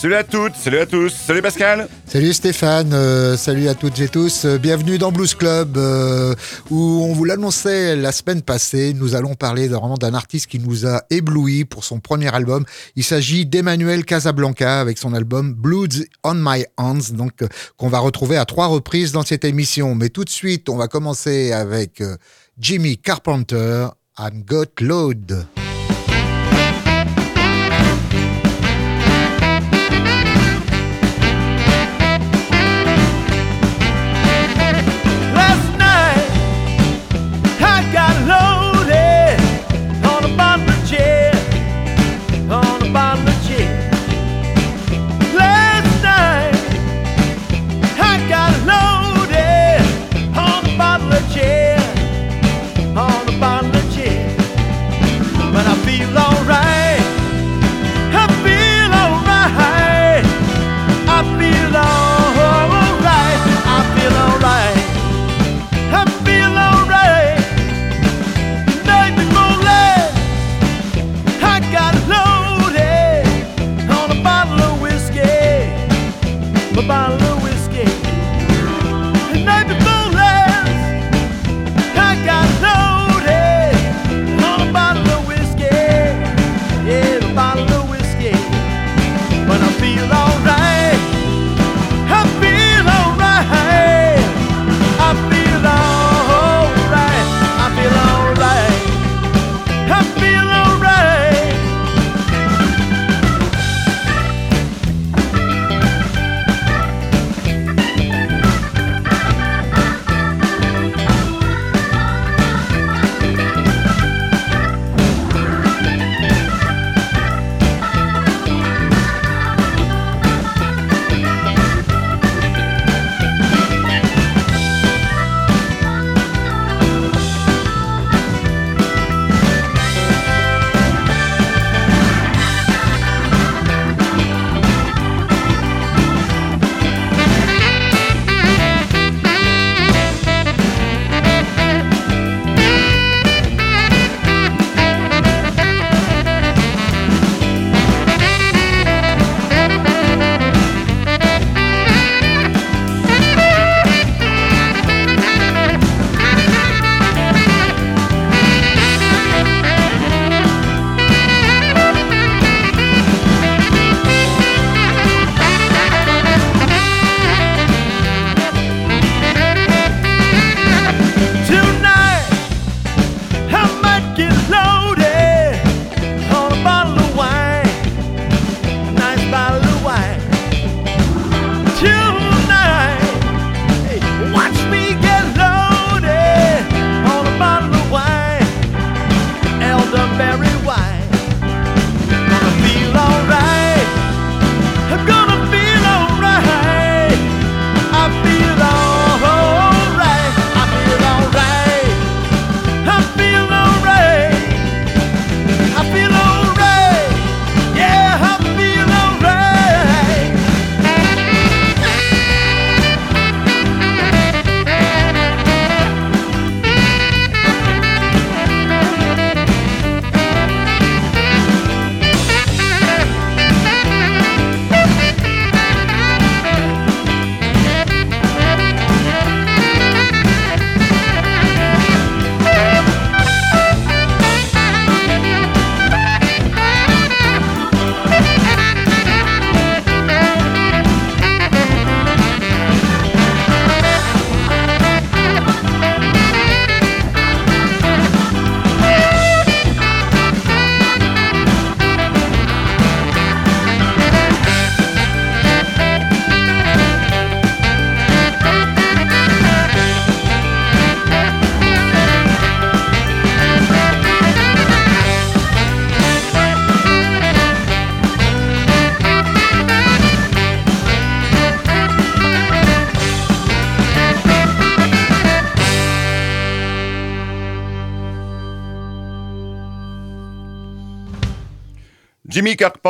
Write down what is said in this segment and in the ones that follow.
Salut à toutes, salut à tous, salut Pascal. Salut Stéphane, euh, salut à toutes et tous. Euh, bienvenue dans Blues Club, euh, où on vous l'annonçait la semaine passée. Nous allons parler vraiment d'un artiste qui nous a ébloui pour son premier album. Il s'agit d'Emmanuel Casablanca avec son album Bloods on My Hands, donc qu'on va retrouver à trois reprises dans cette émission. Mais tout de suite, on va commencer avec Jimmy Carpenter, and Got Load.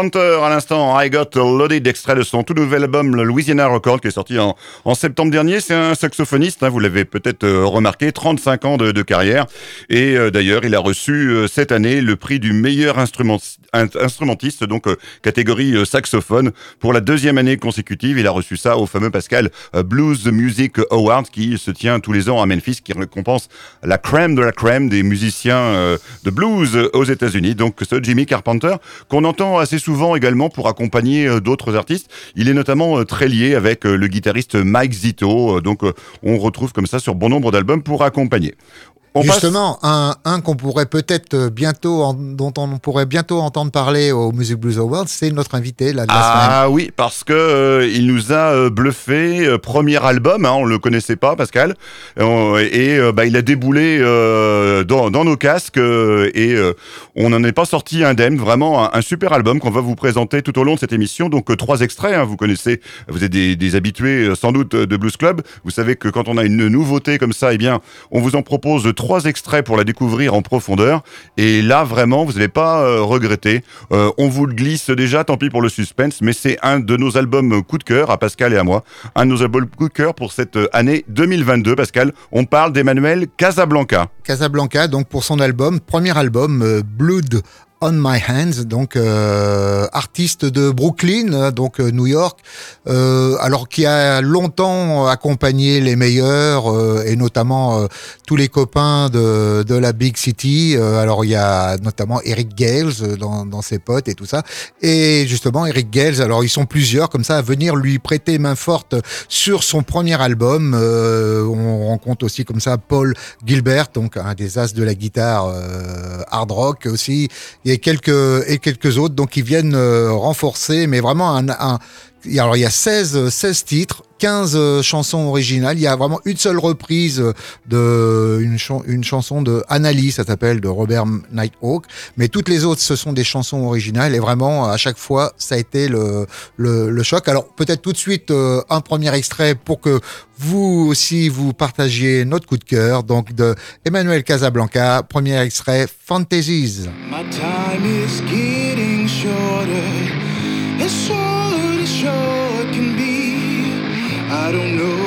Carpenter à l'instant, I Got Loaded, extrait de son tout nouvel album le Louisiana Record qui est sorti en, septembre dernier. C'est un saxophoniste, hein, vous l'avez peut-être euh, remarqué, 35 ans de, carrière. Et euh, d'ailleurs, il a reçu euh, cette année le prix du meilleur instrument, instrumentiste, donc catégorie saxophone, pour la deuxième année consécutive. Il a reçu ça au fameux Pascal Blues Music Award qui se tient tous les ans à Memphis, qui récompense la crème de la crème des musiciens de blues aux États-Unis. Donc ce Jimmy Carpenter qu'on entend assez souvent également pour accompagner euh, d'autres artistes. Il est notamment euh, très lié avec euh, le guitariste Mike Zito, donc on retrouve comme ça sur bon nombre d'albums pour accompagner. Justement, un, un qu'on pourrait peut-être euh, bientôt, en, dont on pourrait bientôt entendre parler au Music Blues Awards, c'est notre invité là, de la ah, oui, parce que euh, il nous a euh, bluffé. premier album, hein, on le connaissait pas, Pascal, et bah, il a déboulé dans, dans, nos casques et on n'en est pas sorti indemne. Vraiment un, super album qu'on va vous présenter tout au long de cette émission. Donc trois extraits, hein, vous connaissez, vous êtes des, des, habitués sans doute de Blues Club. Vous savez que quand on a une nouveauté comme ça, eh bien, on vous en propose trois extraits pour la découvrir en profondeur. Et là, vraiment, vous n'allez pas euh, regretter. Euh, on vous le glisse déjà, tant pis pour le suspense, mais c'est un de nos albums coup de cœur à Pascal et à moi. Un de nos albums coup de cœur pour cette année 2022. Pascal, on parle d'Emmanuel Casablanca. Casablanca, donc pour son album, premier album, euh, Blood on My Hands, donc euh, artiste de Brooklyn, donc euh, New York, euh, alors qui a longtemps accompagné les meilleurs euh, et notamment tous les copains de, de la Big City. alors il y a notamment Eric Gales dans, dans, ses potes et tout ça. Et justement Eric Gales, alors ils sont plusieurs comme ça à venir lui prêter main forte sur son premier album. on rencontre aussi comme ça Paul Gilbert, donc un des as de la guitare hard rock aussi et quelques, et quelques autres, donc ils viennent euh, renforcer, mais vraiment un, un alors il y a 16, 16 titres, 15 euh, chansons originales. Il y a vraiment une seule reprise de une, une chanson de Annalie, ça s'appelle, de Robert Nighthawk. Mais toutes les autres, ce sont des chansons originales. Et vraiment, à chaque fois, ça a été le, le, le choc. Alors peut-être tout de suite euh, un premier extrait pour que vous aussi vous partagiez notre coup de cœur. Donc de Emmanuel Casablanca, premier extrait, Fantasies. I don't know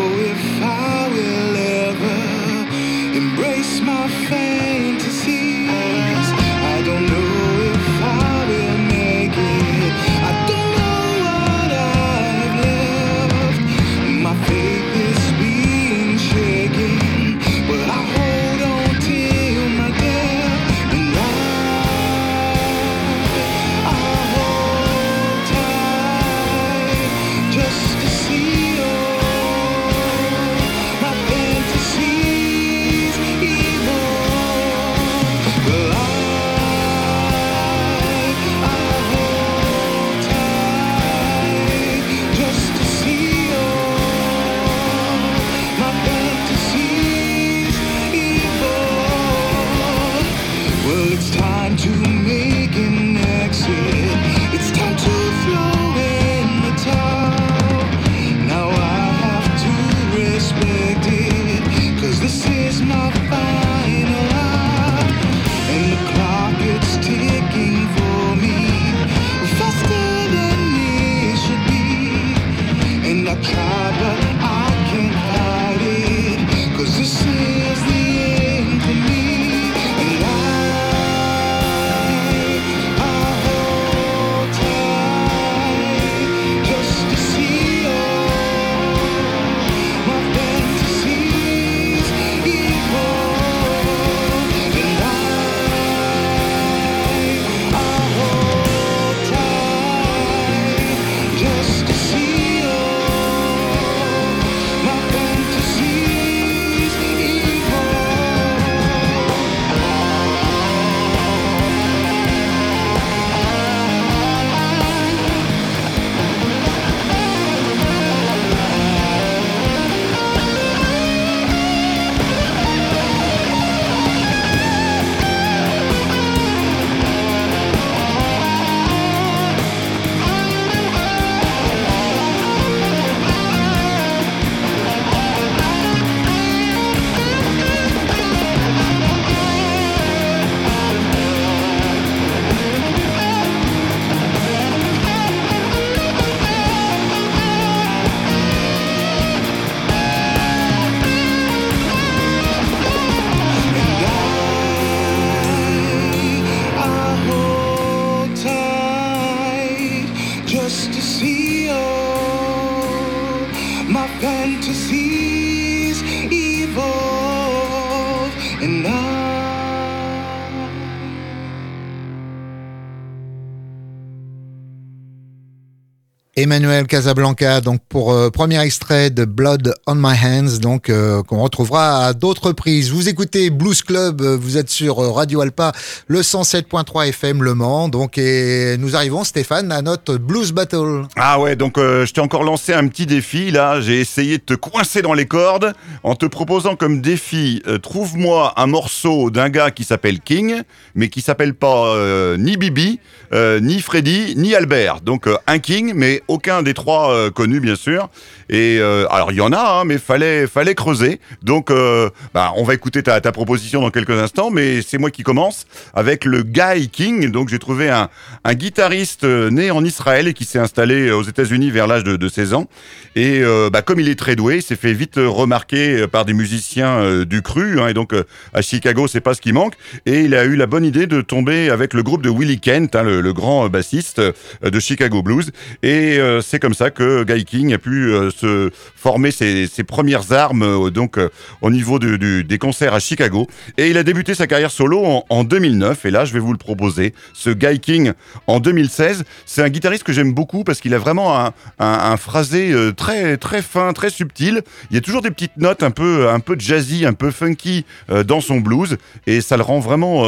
Emmanuel Casablanca, donc pour euh, premier extrait de Blood on My Hands, donc euh, qu'on retrouvera à d'autres reprises. Vous écoutez Blues Club, euh, vous êtes sur Radio Alpa, le 107.3 FM Le Mans, donc et nous arrivons Stéphane à notre Blues Battle. Ah ouais, donc je t'ai encore lancé un petit défi là. J'ai essayé de te coincer dans les cordes en te proposant comme défi trouve-moi un morceau d'un gars qui s'appelle King, mais qui s'appelle pas ni Bibi, ni Freddy, ni Albert. Donc un King, mais aucun des trois euh, connus, bien sûr. Et euh, alors, il y en a, hein, mais fallait, fallait creuser. Donc, euh, bah, on va écouter ta, ta, proposition dans quelques instants, mais c'est moi qui commence avec le Guy King. Donc, j'ai trouvé un, un, guitariste né en Israël et qui s'est installé aux États-Unis vers l'âge de, de, 16 ans. Et bah, comme il est très doué, il s'est fait vite remarquer par des musiciens du cru. Hein, et donc, à Chicago, c'est pas ce qui manque. Et il a eu la bonne idée de tomber avec le groupe de Willie Kent, hein, le, le, grand bassiste de Chicago Blues. Et euh, c'est comme ça que Guy King a pu euh, se former ses, premières armes euh, donc au niveau des concerts à Chicago. Et il a débuté sa carrière solo en, 2009. Et là, je vais vous le proposer. Ce Guy King en 2016, c'est un guitariste que j'aime beaucoup parce qu'il a vraiment un, un, phrasé très très fin, très subtil. Il y a toujours des petites notes un peu un peu jazzy, un peu funky dans son blues et ça le rend vraiment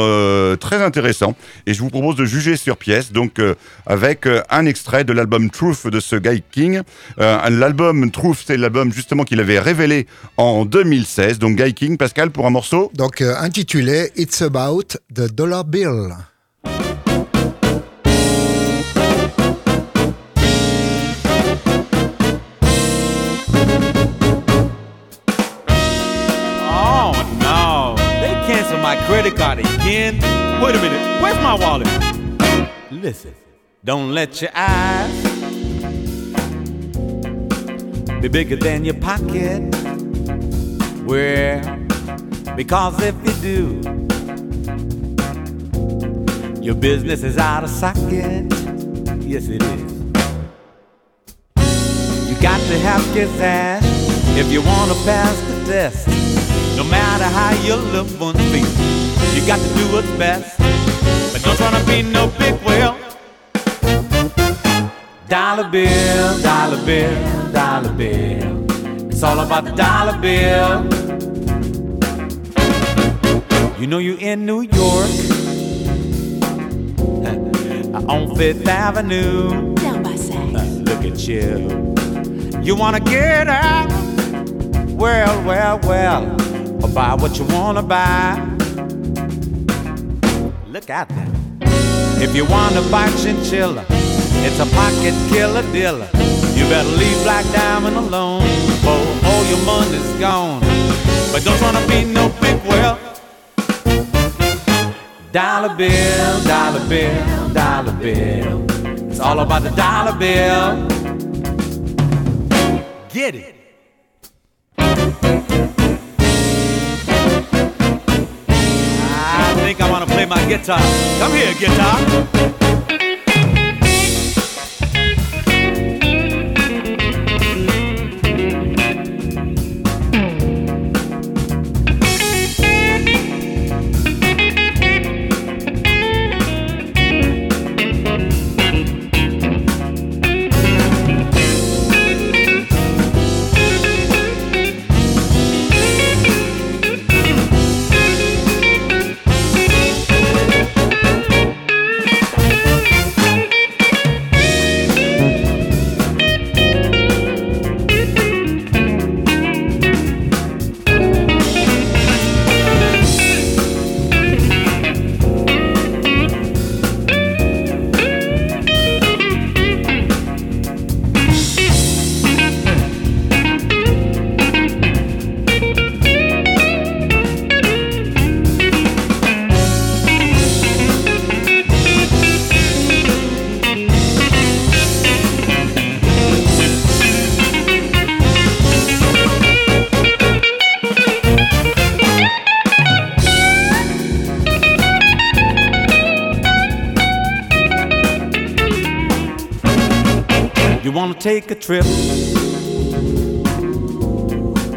très intéressant. Et je vous propose de juger sur pièce donc avec un extrait de l'album Truth de ce Guy King. Euh, l'album Truth, c'est l'album justement qu'il avait révélé en 2016. Donc Guy King, Pascal, pour un morceau. Donc euh, intitulé It's About the Dollar Bill. Oh no, they canceled my credit card again. Wait a minute, where's my wallet? Listen, don't let your eyes be bigger than your pocket. Where? Because if you do, your business is out of socket. Yes, it is. You got to have ass if you want to pass the test. No matter how your little ones feel, you got to do what's best. But don't try to be no big whale. Dollar bill, dollar bill, dollar bill. It's all about the dollar bill. You know you're in New York on Fifth Avenue. Down by Saks. Uh, look at you. You wanna get out? Well, well, well. Or buy what you wanna buy. Look at that. If you wanna buy chinchilla. It's a pocket killer dealer. You better leave Black Diamond alone before all your money's gone. But don't to be no big well. Dollar bill, dollar bill, dollar bill. It's all about the dollar bill. Get it. I think I want to play my guitar. Come here, guitar. Trip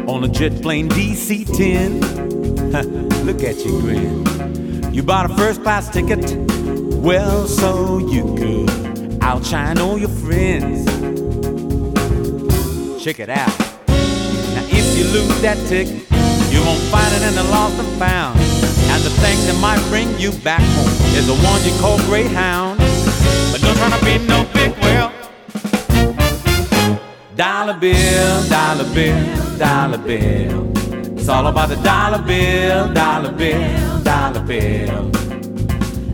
on a jet plane DC 10. Look at you grin. You bought a first class ticket, well, so you could outshine all your friends. check it out. Now, if you lose that ticket, you won't find it in the lost and found. And the thing that might bring you back home is the one you call Greyhound. But don't try to be no big whale. Dollar bill, dollar bill, dollar bill. It's all about the dollar bill, dollar bill, dollar bill.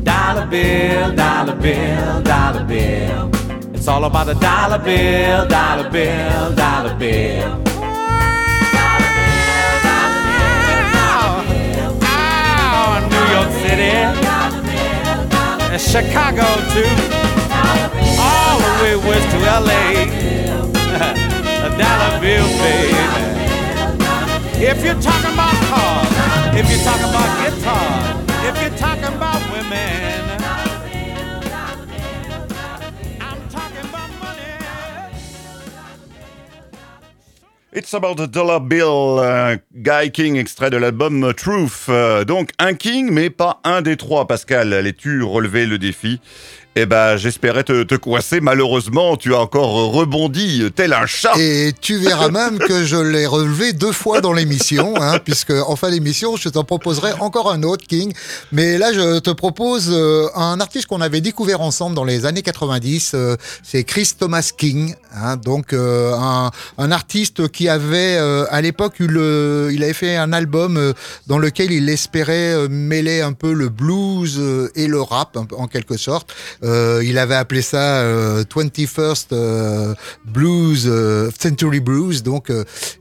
Dollar bill, dollar bill, dollar bill. It's all about the dollar bill, dollar bill, dollar bill. Chicago too, all the way west to LA. A dollar bill, baby. If you're talking about cars, if you're talking about guitars, if you're talking about women. It's about the dollar bill, euh, Guy King, extrait de l'album Truth. Euh, donc un King, mais pas un des trois. Pascal, allais-tu relever le défi? Eh ben, j'espérais te, te coincer. Malheureusement, tu as encore rebondi tel un chat. Et tu verras même que je l'ai relevé deux fois dans l'émission, hein, puisque en fin d'émission, je t'en proposerai encore un autre King. Mais là, je te propose euh, un artiste qu'on avait découvert ensemble dans les années 90. euh, c'est Chris Thomas King, hein, donc euh, un, un artiste qui avait à l'époque eu le, il avait fait un album dans lequel il espérait mêler un peu le blues et le rap en quelque sorte. Euh, il avait appelé ça euh, 21st euh, Blues, euh, Century Blues, donc,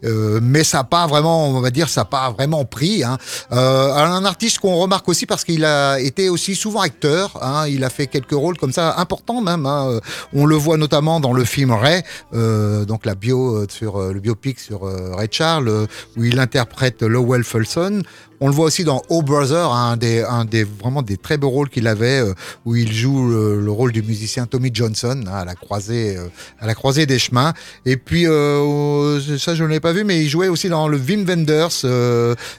mais ça n'a pas vraiment, on va dire, ça n'a pas vraiment pris. Hein. Un artiste qu'on remarque aussi parce qu'il a été aussi souvent acteur. Hein, il a fait quelques rôles comme ça importants même. Hein. On le voit notamment dans le film Ray, donc la bio sur le biopic sur Ray Charles, où il interprète Lowell Fulson. On le voit aussi dans Oh Brother, un des, un des vraiment des très beaux rôles qu'il avait, euh, où il joue le, le rôle du musicien Tommy Johnson hein, à la croisée, euh, à la croisée des chemins. Et puis euh, ça, je ne l'ai pas vu, mais il jouait aussi dans le Wim Wenders.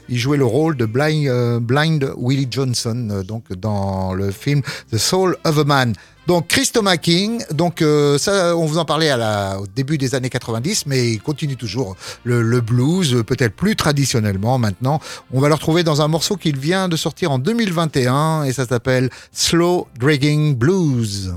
il jouait le rôle de Blind, Blind Willie Johnson, donc dans le film The Soul of a Man. Donc Chris Thomas King, donc euh, ça, on vous en parlait à la, au début des années 90, mais il continue toujours le, le blues, peut-être plus traditionnellement maintenant. On va le retrouver dans un morceau qu'il vient de sortir en 2021 et ça s'appelle Slow Dragging Blues.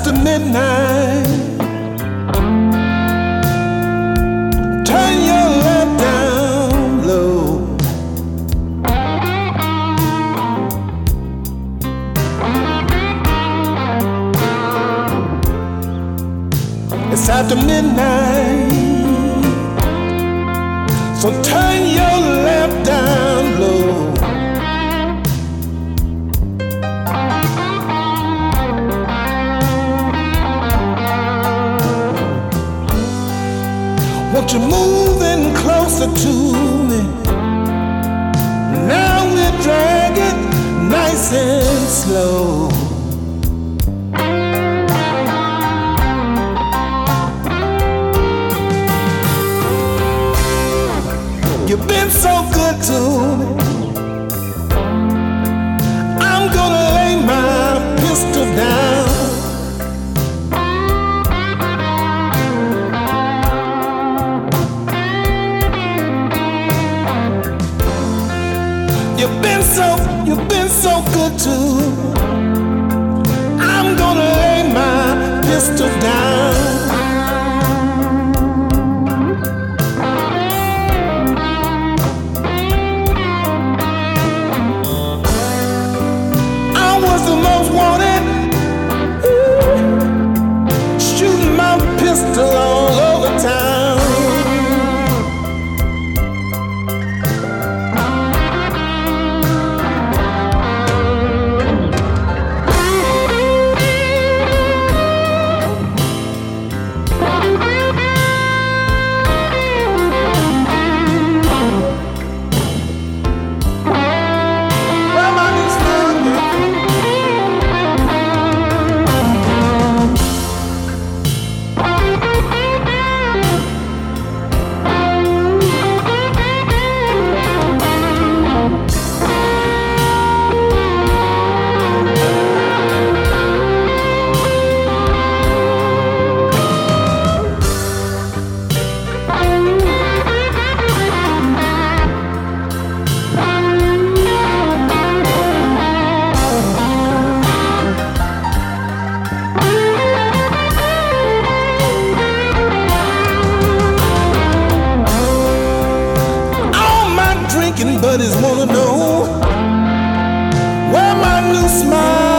After midnight. Closer to me? Now we're dragging nice and slow. You've been so good to wanna know. Where my new smile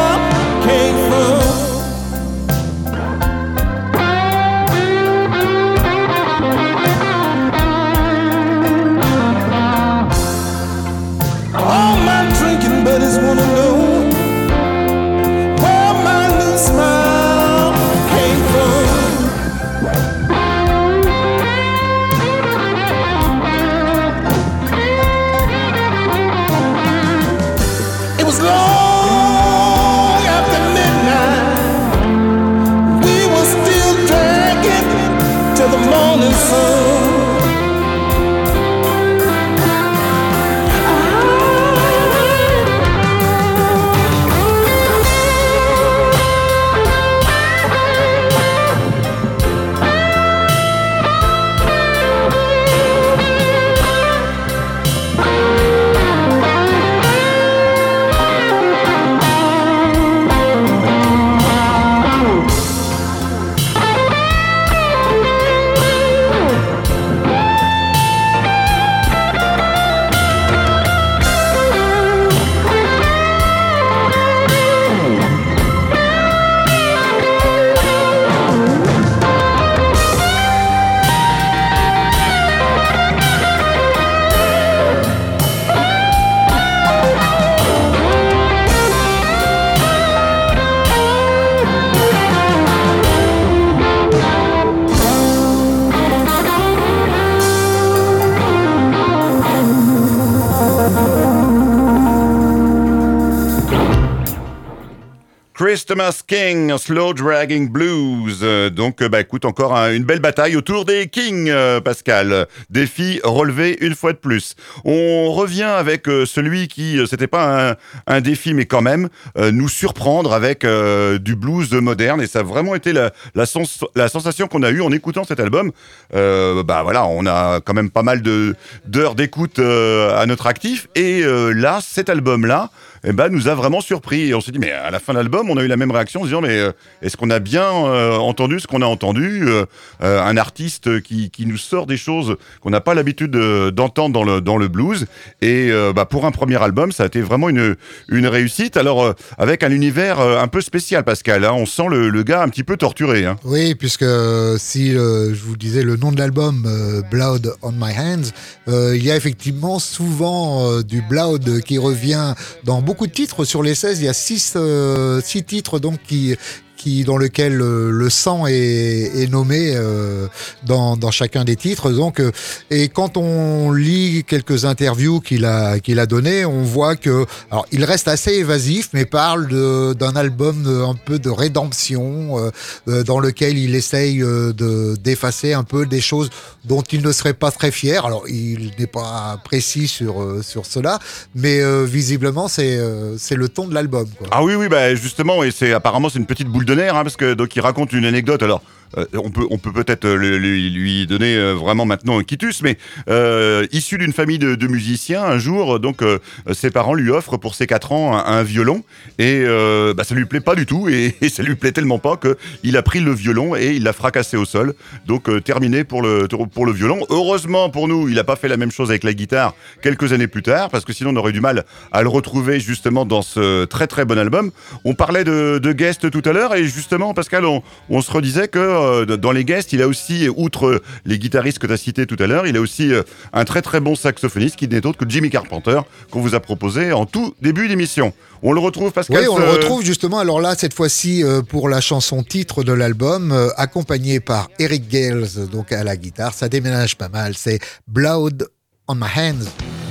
Christmas King, Slow Dragging Blues. Euh, Donc, euh, bah, écoute, encore un- une belle bataille autour des Kings, euh, Pascal. Défi relevé une fois de plus. On revient avec celui qui, c'était pas un, défi, mais quand même, nous surprendre avec du blues moderne. Et ça a vraiment été la, la, sens- la sensation qu'on a eue en écoutant cet album. Bah voilà, on a quand même pas mal d'heures d'écoute à notre actif. Et là, cet album-là, eh ben, nous a vraiment surpris. On s'est dit, mais à la fin de l'album, on a eu la même réaction en se disant, mais euh, est-ce qu'on a bien euh, entendu ce qu'on a entendu Euh, Un artiste qui, qui nous sort des choses qu'on n'a pas l'habitude de- d'entendre dans le, dans le blues. Et bah, pour un premier album, ça a été vraiment une, une réussite. Alors, avec un univers un peu spécial, Pascal. hein. on sent le, le gars un petit peu torturé. hein. Oui, puisque si je vous disais le nom de l'album, Blood on My Hands, il y a effectivement souvent du Blood qui revient dans beaucoup de titres. Sur les 16, il y a 6 six titres donc qui qui dans lequel euh, le sang est, est nommé euh, dans, dans chacun des titres. Donc, euh, et quand on lit quelques interviews qu'il a qu'il a donné, on voit que alors il reste assez évasif, mais parle d'un album un peu de rédemption dans lequel il essaye de d'effacer un peu des choses dont il ne serait pas très fier. Alors, il n'est pas précis sur sur cela, mais visiblement c'est c'est le ton de l'album. Ah oui, oui, bah justement, et c'est apparemment c'est une petite boule de hein, parce que donc il raconte une anecdote. Alors, euh, on peut peut-être euh, lui, donner euh, vraiment maintenant un quitus, mais issu d'une famille de, musiciens, un jour, donc ses parents lui offrent pour ses 4 ans un, violon, et bah, ça lui plaît pas du tout, et, et ça lui plaît tellement pas que il a pris le violon et il l'a fracassé au sol. Donc terminé pour le pour le violon. Heureusement pour nous, il a pas fait la même chose avec la guitare quelques années plus tard, parce que sinon on aurait du mal à le retrouver justement dans ce très très bon album. On parlait de, de guest tout à l'heure et justement Pascal, on, on se redisait que euh, dans les guests, il a aussi, outre les guitaristes que tu as cités tout à l'heure, il a aussi euh, un très très bon saxophoniste qui n'est autre que Jimmy Carpenter qu'on vous a proposé en tout début d'émission. On le retrouve Pascal Oui, on le retrouve justement. Alors là, cette fois-ci, euh, pour la chanson titre de l'album, accompagné par Eric Gales, donc à la guitare. Ça déménage pas mal. C'est Blood on My Hands.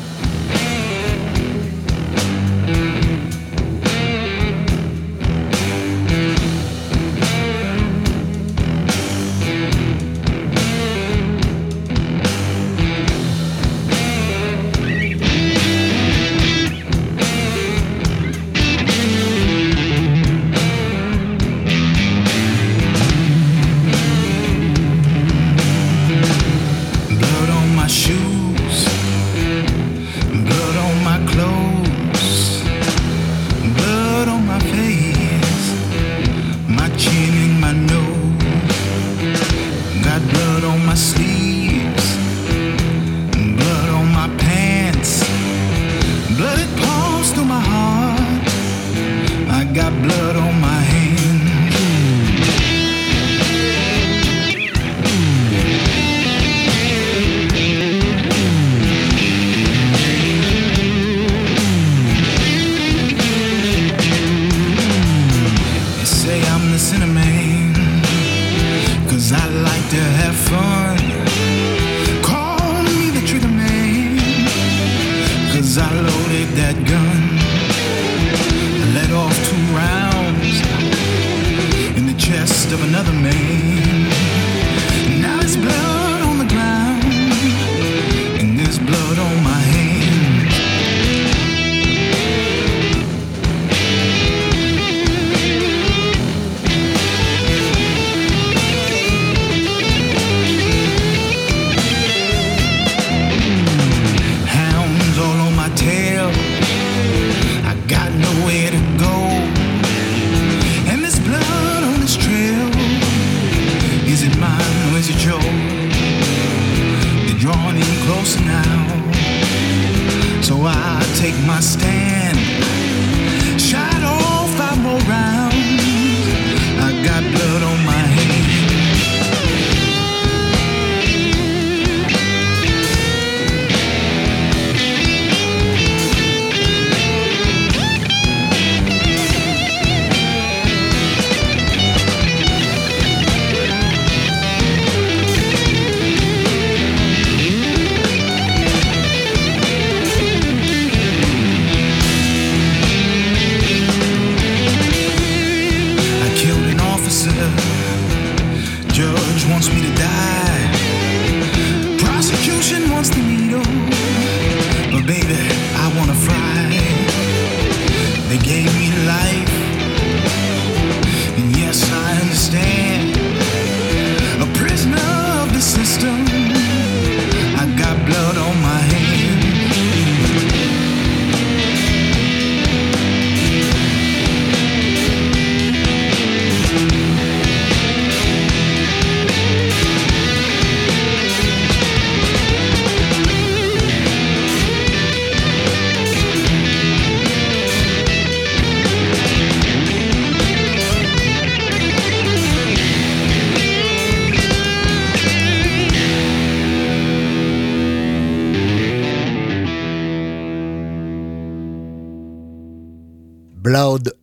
That gun.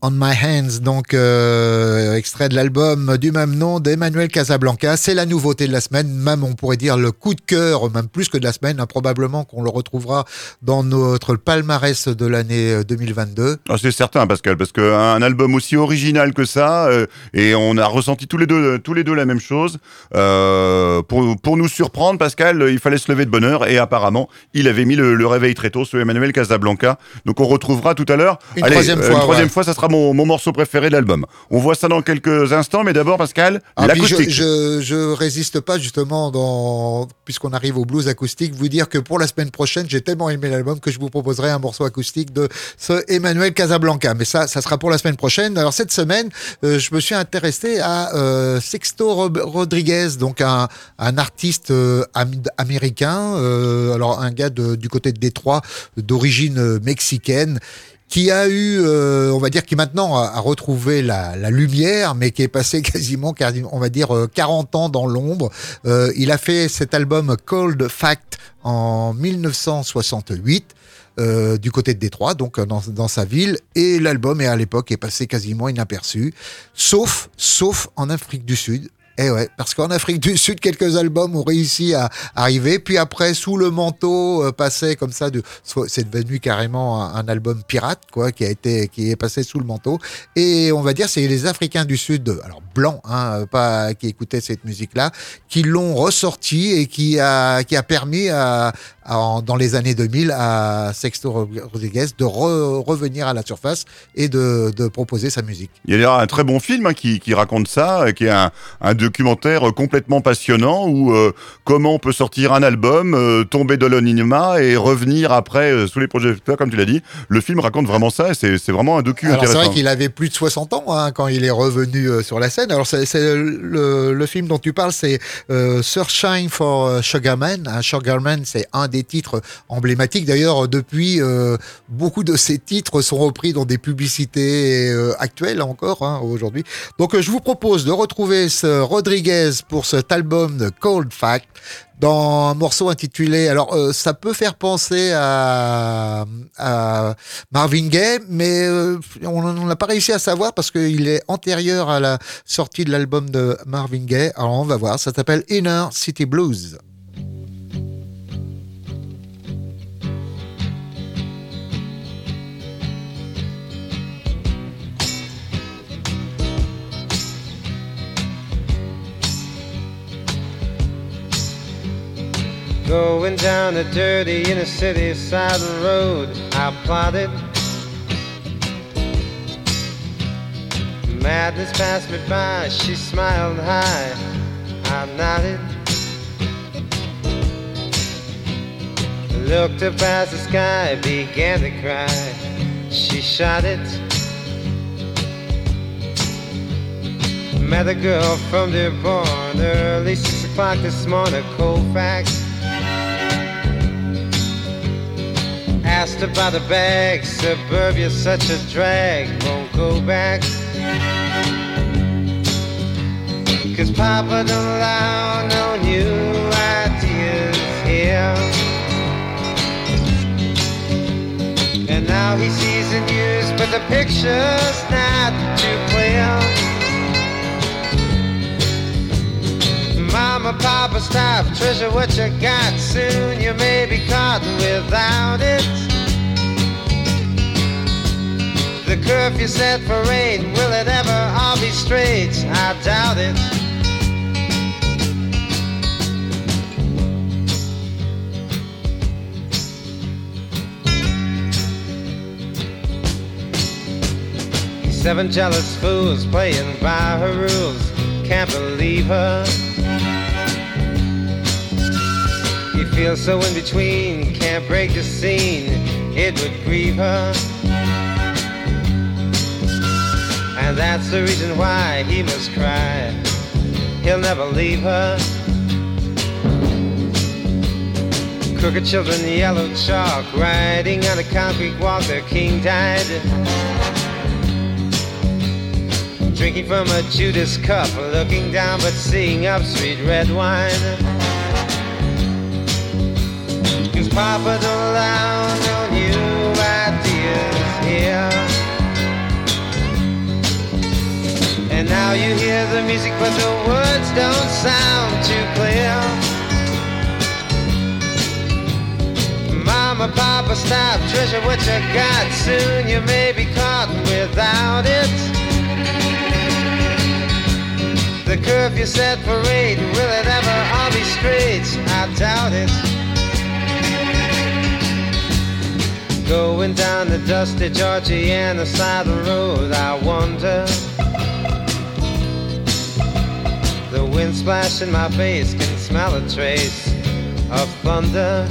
On My Hands, donc euh, extrait de l'album du même nom d'Emmanuel Casablanca. C'est la nouveauté de la semaine, même on pourrait dire le coup de cœur, même plus que de la semaine. hein, probablement qu'on le retrouvera dans notre palmarès de l'année 2022. Ah, c'est certain, Pascal, parce qu'un album aussi original que ça, euh, et on a ressenti tous les deux, tous les deux la même chose. Euh, pour, pour nous surprendre, Pascal, il fallait se lever de bonne heure, et apparemment, il avait mis le, le réveil très tôt, ce Emmanuel Casablanca. Donc on retrouvera tout à l'heure. Une troisième fois, Une troisième ouais. fois, ça sera mon, mon morceau préféré de l'album. On voit ça dans quelques instants, mais d'abord, Pascal, Ah, je, l'acoustique. je, je résiste pas justement dans puisqu'on arrive au blues acoustique, vous dire que pour la semaine prochaine, j'ai tellement aimé l'album que je vous proposerai un morceau acoustique de ce Emmanuel Casablanca. Mais ça, ça sera pour la semaine prochaine. Alors cette semaine, euh, je me suis intéressé à euh, Sexto Rob- Rodriguez, donc un, un artiste euh, am- américain, alors un gars de- du côté de Détroit, d'origine mexicaine qui a eu, euh, on va dire, qui maintenant a, a retrouvé la, la lumière, mais qui est passé quasiment, quasi- on va dire, euh, 40 ans dans l'ombre. Euh, il a fait cet album Cold Fact en 1968. euh, du côté de Détroit, donc euh, dans, dans sa ville, et l'album est à l'époque est passé quasiment inaperçu, sauf, sauf en Afrique du Sud. Eh ouais, parce qu'en Afrique du Sud, quelques albums ont réussi à arriver, puis après, sous le manteau, euh, passait comme ça, de, c'est devenu carrément un, un album pirate, quoi, qui a été, qui est passé sous le manteau. Et on va dire, c'est les Africains du Sud, alors blancs, hein, pas qui écoutaient cette musique-là, qui l'ont ressorti et qui a, qui a permis à- en- dans les années 2000 à Sexto Rodriguez de re- revenir à la surface et de, de proposer sa musique. Il y a d'ailleurs un très bon film hein, qui, qui raconte ça, euh, qui est un, un documentaire euh, complètement passionnant où euh, comment on peut sortir un album, euh, tomber de l'anonymat et revenir après euh, sous les projecteurs, comme tu l'as dit. Le film raconte vraiment ça et c'est c'est vraiment un docu Alors c'est intéressant. vrai qu'il avait plus de 60 ans hein, quand il est revenu sur la scène. Alors c'est c'est le, le film dont tu parles, c'est Searching for Sugarman. Sugarman, c'est un des des titres emblématiques. D'ailleurs, depuis, euh, beaucoup de ces titres sont repris dans des publicités euh, actuelles encore hein, aujourd'hui. Donc, je vous propose de retrouver ce Rodriguez pour cet album de Cold Fact dans un morceau intitulé. Alors, euh, ça peut faire penser à, Marvin Gaye, mais on n'a pas réussi à savoir parce qu'il est antérieur à la sortie de l'album de Marvin Gaye. Alors, on va voir. Ça s'appelle Inner City Blues. Going down the dirty inner city side of road, I plotted. Madness passed me by, she smiled high, I nodded. Looked up as the sky began to cry, she shot it. Met a girl from Dearborn early six o'clock this morning, Colfax. Asked about the bag, suburbia's such a drag, won't go back. Cause Papa don't allow no new ideas here. And now he sees the news, but the picture's not too clear. Mama, Papa, stop, treasure what you got. Soon you may be caught without it. The curfew set for eight, will it ever all be straight? I doubt it. Seven jealous fools playing by her rules, can't believe her. He feels so in between, can't break the scene, it would grieve her. And that's the reason why he must cry. He'll never leave her. Crooked children, yellow chalk, riding on a concrete walk, their king died. Drinking from a Judas cup, looking down but seeing up, sweet red wine. Cause Papa don't allow you hear the music, but the words don't sound too clear. Mama, Papa, stop, treasure what you got. Soon you may be caught without it. The curfew set for eight, will it ever all be straight? I doubt it. Going down the dusty Georgiana side of the road, I wonder. Wind splash in my face can smell a trace of thunder.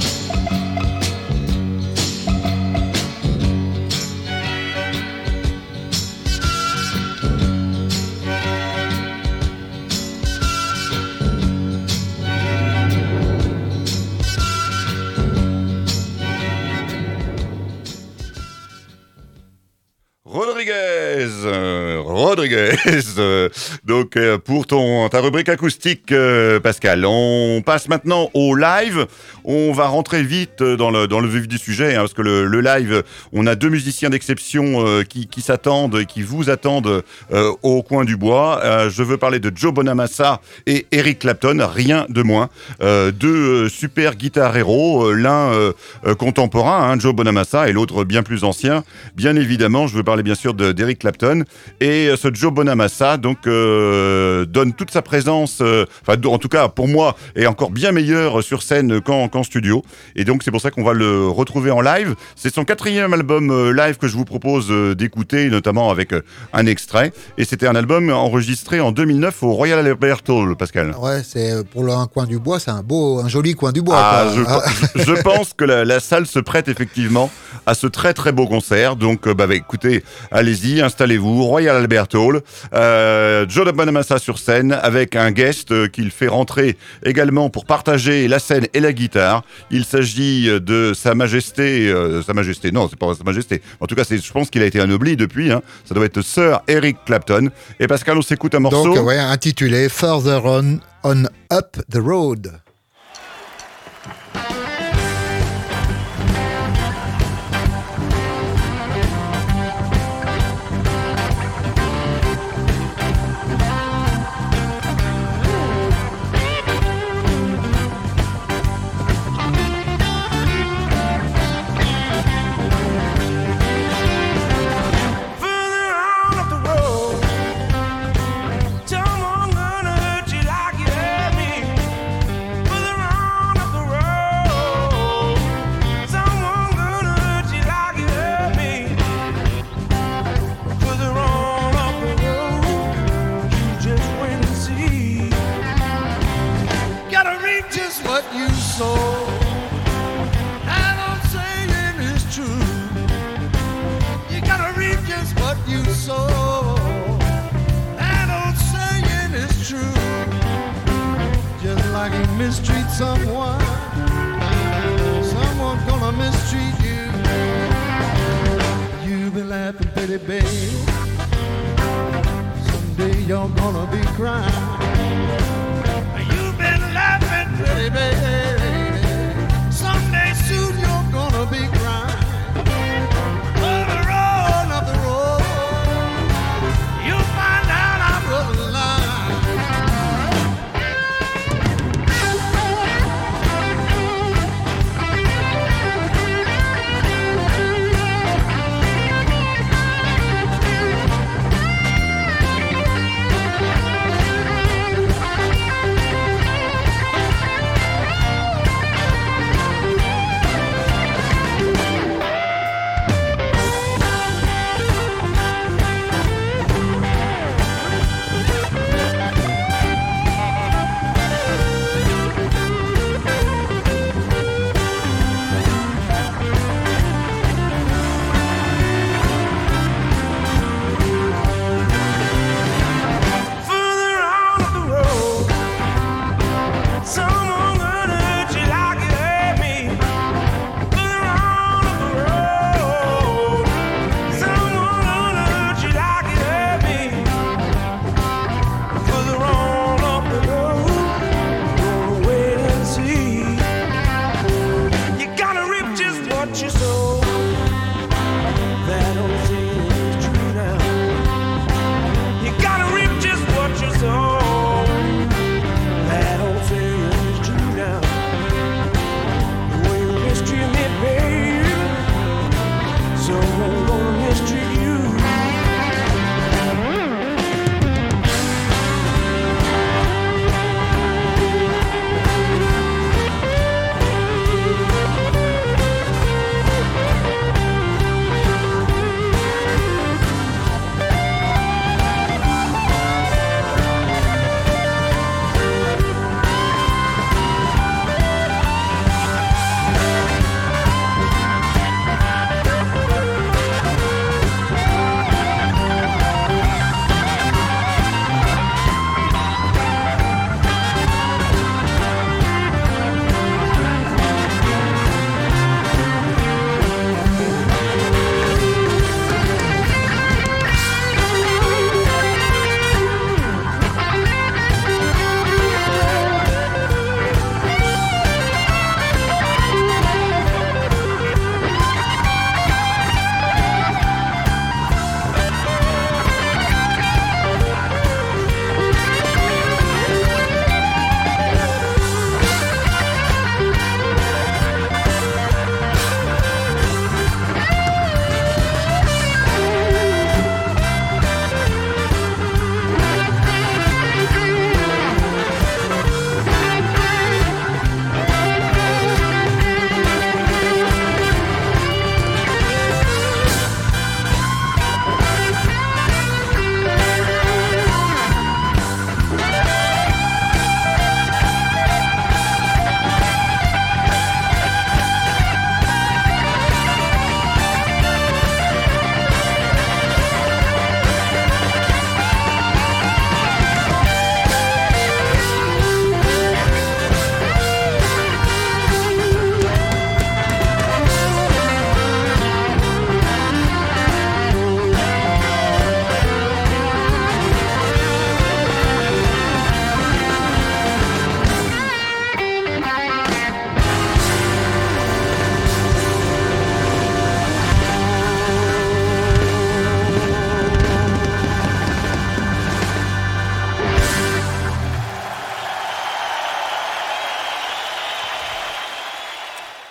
Donc euh, pour ton ta rubrique acoustique, euh, Pascal, on passe maintenant au live. On va rentrer vite euh, dans le dans le vif du sujet, hein, parce que le, live, on a deux musiciens d'exception euh, qui, qui s'attendent, et qui vous attendent euh, au coin du bois. Je veux parler de Joe Bonamassa et Eric Clapton, rien de moins. Deux super guitar héros, euh, l'un contemporain, hein, Joe Bonamassa, et l'autre bien plus ancien. Bien évidemment, je veux parler bien sûr de- d'Eric Clapton. Et ce Joe Bonamassa, donc, donne toute sa présence, enfin, en tout cas pour moi, est encore bien meilleur sur scène qu'en en studio. Et donc c'est pour ça qu'on va le retrouver en live. C'est son quatrième album euh, live que je vous propose euh, d'écouter, notamment avec euh, un extrait. Et c'était un album enregistré en 2009 au Royal Albert Hall, Pascal. Ouais, c'est pour un coin du bois, c'est un beau, un joli coin du bois. Ah, ah. Je, pense que la, salle se prête effectivement à ce très très beau concert. Donc bah, bah, écoutez, allez-y, installez-vous, Royal Albert Hall. Euh, Joe Bonamassa sur scène avec un guest qu'il fait rentrer également pour partager la scène et la guitare. Il s'agit de Sa Majesté, euh, Sa Majesté, non, c'est pas Sa Majesté. En tout cas, je pense qu'il a été anobli depuis. Hein. Ça doit être Sir Eric Clapton. Et Pascal, on s'écoute un morceau. Donc, intitulé Further On, on Up the Road.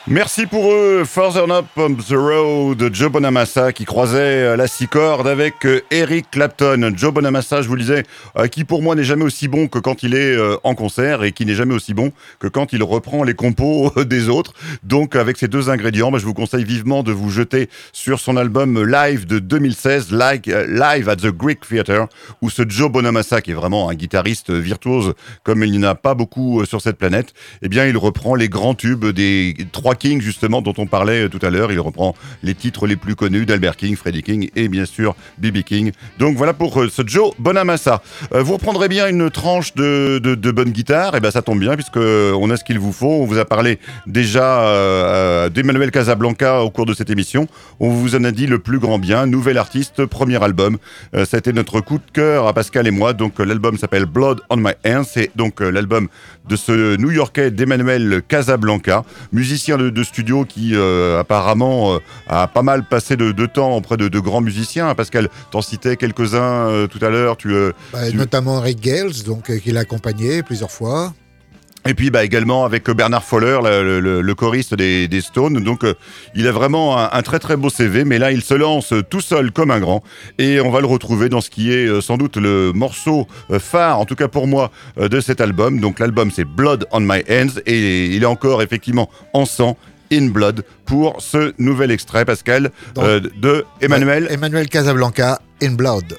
Merci pour eux, Further Up on the Road, Joe Bonamassa qui croisait euh, la six cordes avec euh, Eric Clapton. Joe Bonamassa, je vous le disais, euh, qui pour moi n'est jamais aussi bon que quand il est en concert et qui n'est jamais aussi bon que quand il reprend les compos des autres. Donc avec ces deux ingrédients, bah, je vous conseille vivement de vous jeter sur son album live de 2016, like, Live at the Greek Theatre, où ce Joe Bonamassa, qui est vraiment un guitariste virtuose comme il n'y en a pas beaucoup sur cette planète, eh bien il reprend les grands tubes des trois King, justement, dont on parlait euh, tout à l'heure. Il reprend les titres les plus connus d'Albert King, Freddie King et bien sûr B.B. King. Donc voilà pour euh, ce Joe Bonamassa. Euh, vous reprendrez bien une tranche de, de, bonne guitare. Et eh ben ça tombe bien puisque on a ce qu'il vous faut. On vous a parlé déjà d'Emmanuel Casablanca au cours de cette émission. On vous en a dit le plus grand bien. Nouvel artiste, premier album. ça a été notre coup de cœur à Pascal et moi. Donc l'album s'appelle Blood on My Hands. C'est donc l'album de ce New-Yorkais d'Emmanuel Casablanca, musicien de, studio qui euh, apparemment euh, a pas mal passé de, temps auprès de, grands musiciens. Pascal, t'en citais quelques-uns euh, tout à l'heure. Tu, bah, Notamment Rick Gales, donc qui l'a accompagné plusieurs fois. Et puis bah, également avec Bernard Foller, le, choriste des, Stones. Donc euh, il a vraiment un, très très beau CV, mais là il se lance tout seul comme un grand. Et on va le retrouver dans ce qui est euh, sans doute le morceau euh, phare, en tout cas pour moi, de cet album. Donc l'album c'est Blood on My Hands et il est encore effectivement en sang. In Blood pour ce nouvel extrait, Pascal, de Emmanuel. Emmanuel Casablanca, In Blood.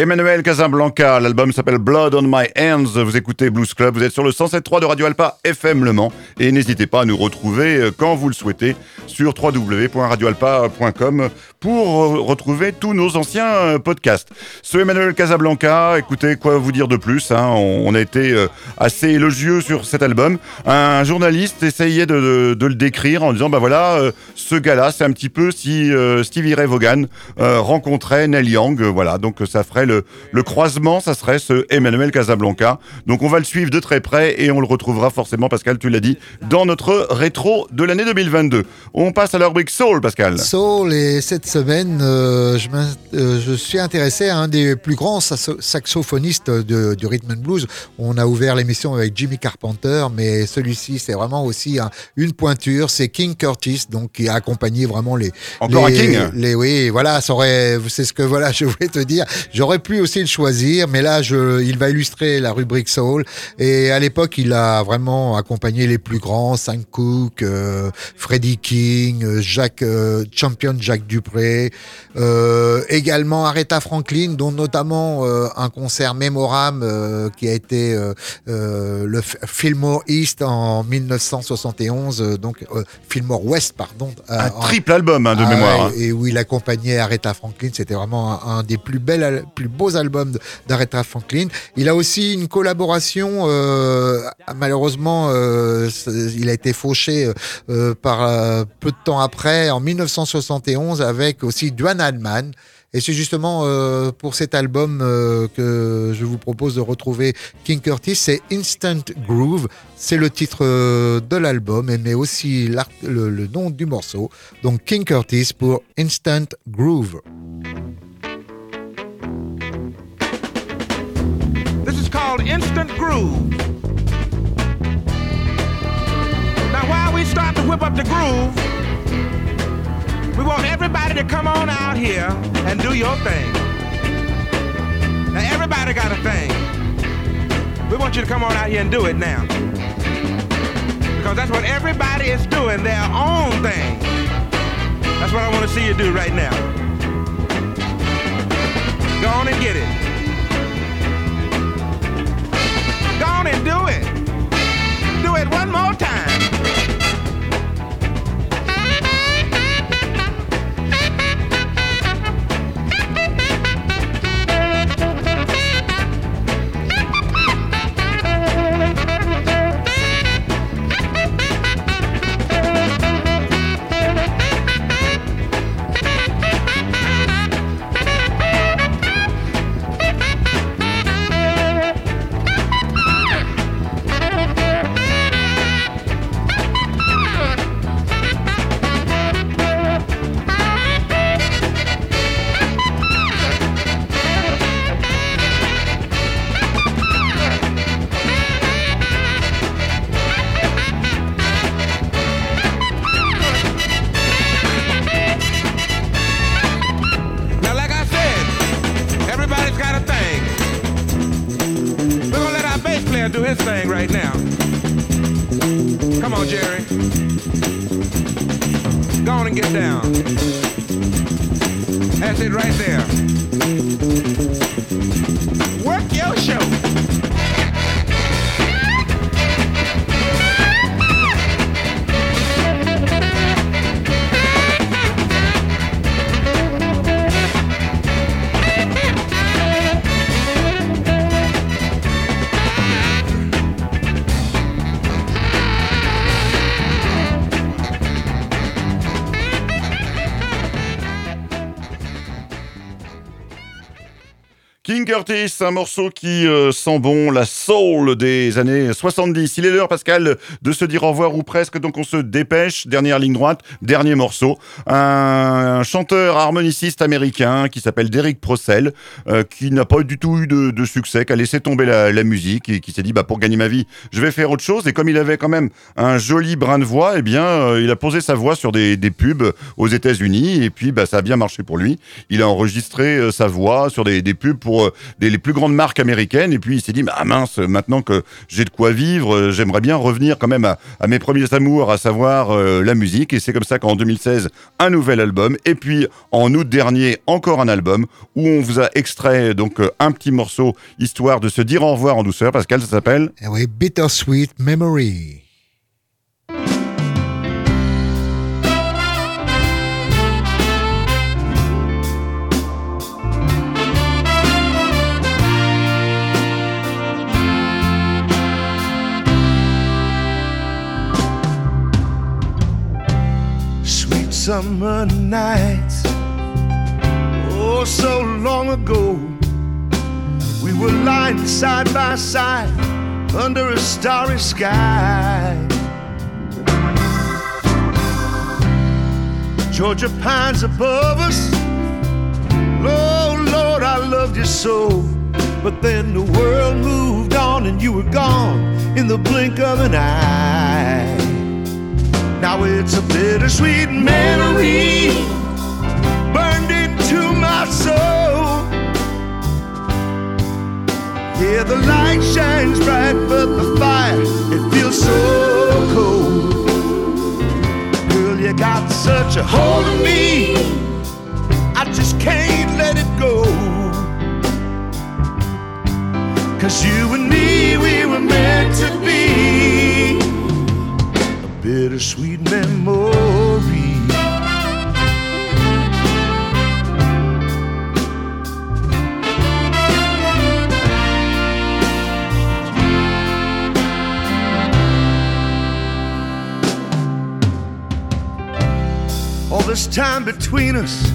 Emmanuel Casablanca, l'album s'appelle Blood on My Hands. Vous écoutez Blues Club, vous êtes sur le 107.3 de Radio Alpa FM Le Mans et n'hésitez pas à nous retrouver euh, quand vous le souhaitez sur www.radioalpa.com pour retrouver tous nos anciens euh, podcasts. Ce Emmanuel Casablanca, écoutez, quoi vous dire de plus hein, on, a été euh, assez élogieux sur cet album. Un journaliste essayait de, le décrire en disant, bah voilà, ce gars-là, c'est un petit peu si Stevie Ray Vaughan rencontrait Neil Young. voilà, donc ça ferait le, croisement, ça serait ce Emmanuel Casablanca. Donc on va le suivre de très près et on le retrouvera forcément, Pascal, tu l'as dit, dans notre rétro de l'année 2022. On passe à la rubrique Soul, Pascal. Soul, et cette semaine, euh, euh, je, suis intéressé à un des plus grands saxophonistes du rhythm and blues. On a ouvert l'émission avec Jimmy Carpenter, mais celui-ci, c'est vraiment aussi une pointure. C'est King Curtis, donc qui a accompagné vraiment les. Encore un King? les, Oui, voilà, c'est ce que voilà, je voulais te dire. J'aurais pu aussi le choisir, mais là, je, il va illustrer la rubrique Soul. Et à l'époque, il a vraiment accompagné les plus grands, Sam Cooke, euh, Freddie King, euh, Jacques, euh, Champion Jacques Dupré, également Aretha Franklin, dont notamment un concert mémorable qui a été le Fillmore East en 1971, donc Fillmore West, pardon. un triple album hein, de ah mémoire. Hein. Et où il accompagnait Aretha Franklin, c'était vraiment un, un des plus belles plus beaux albums d'Aretha Franklin. Il a aussi une collaboration, euh, malheureusement, euh, il a été fauché euh, par peu de temps après, en 1971, avec aussi Duane Allman. Et c'est justement pour cet album que je vous propose de retrouver King Curtis. C'est Instant Groove. C'est le titre de l'album, mais aussi le, le nom du morceau. Donc King Curtis pour Instant Groove. Instant Groove. Now, while we start to whip up the groove, we want everybody to come on out here and do your thing. Now, everybody got a thing. We want you to come on out here and do it now. Because that's what everybody is doing, their own thing. That's what I want to see you do right now. Go on and get it. Do it. Do it one more time. Curtis, un morceau qui euh, sent bon la des années 70. Il est l'heure, Pascal, de se dire au revoir ou presque, donc on se dépêche. Dernière ligne droite, dernier morceau. Un, chanteur harmoniciste américain qui s'appelle Derek Procel, euh, qui n'a pas du tout eu de, succès, qui a laissé tomber la, musique et qui s'est dit, bah, pour gagner ma vie, je vais faire autre chose. Et comme il avait quand même un joli brin de voix, eh bien, euh, il a posé sa voix sur des, pubs aux États-Unis et puis bah, ça a bien marché pour lui. Il a enregistré sa voix sur des, pubs pour euh, les plus grandes marques américaines. Et puis il s'est dit, bah mince, maintenant que j'ai de quoi vivre, euh, j'aimerais bien revenir quand même à, mes premiers amours, à savoir euh, la musique. Et c'est comme ça qu'en 2016, un nouvel album. Et puis en août dernier, encore un album où on vous a extrait donc euh, un petit morceau histoire de se dire au revoir en douceur. Pascal, ça s'appelle Eh Bittersweet Memory. Summer nights, oh, so long ago. We were lying side by side under a starry sky. Georgia pines above us. Lord, Lord, I loved you so. But then the world moved on and you were gone in the blink of an eye. Now it's a bittersweet memory burned into my soul. Yeah, the light shines bright, but the fire, it feels so cold. Girl, you got such a hold of me, I just can't let it go. Cause you and me, we were meant to be bittersweet memory. all this time between us.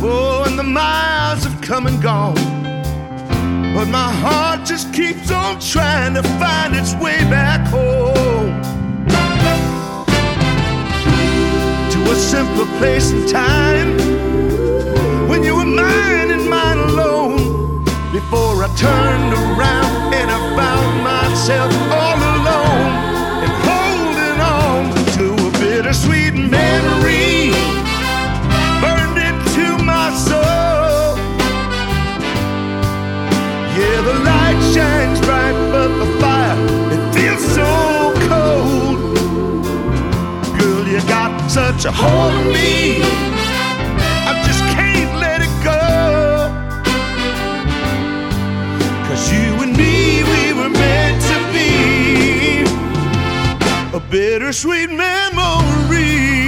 Oh, and the miles have come and gone. But my heart just keeps on trying to find its way back home. Simpler place and time. When you were mine and mine alone. Before I turned around and I found myself all alone. Such a hold on me. I just can't let it go. Cause you and me, we were meant to be a bittersweet memory.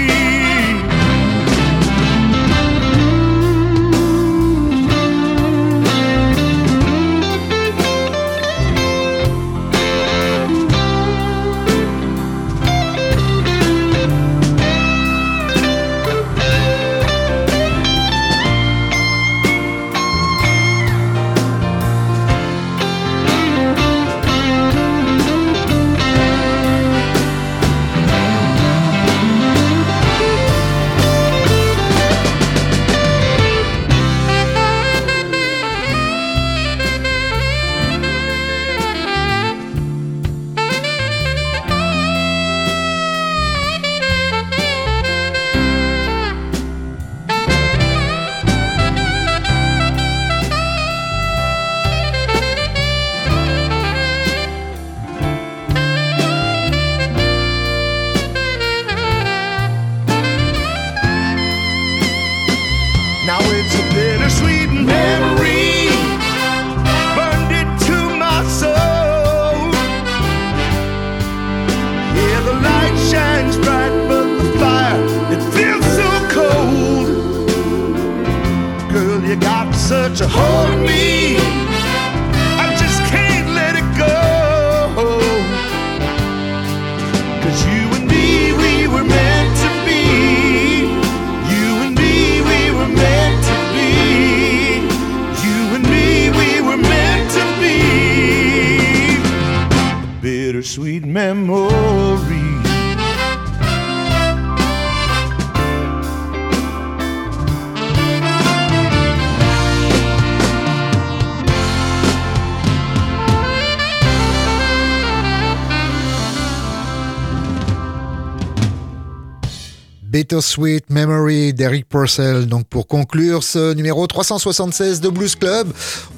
Bittersweet Memory d'Eric Purcell. Donc pour conclure ce numéro 376 de Blues Club,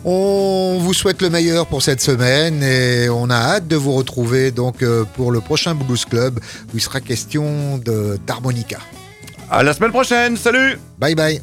on vous souhaite le meilleur pour cette semaine et on a hâte de vous retrouver donc euh, pour le prochain Blues Club où il sera question d'harmonica. À la semaine prochaine, salut Bye bye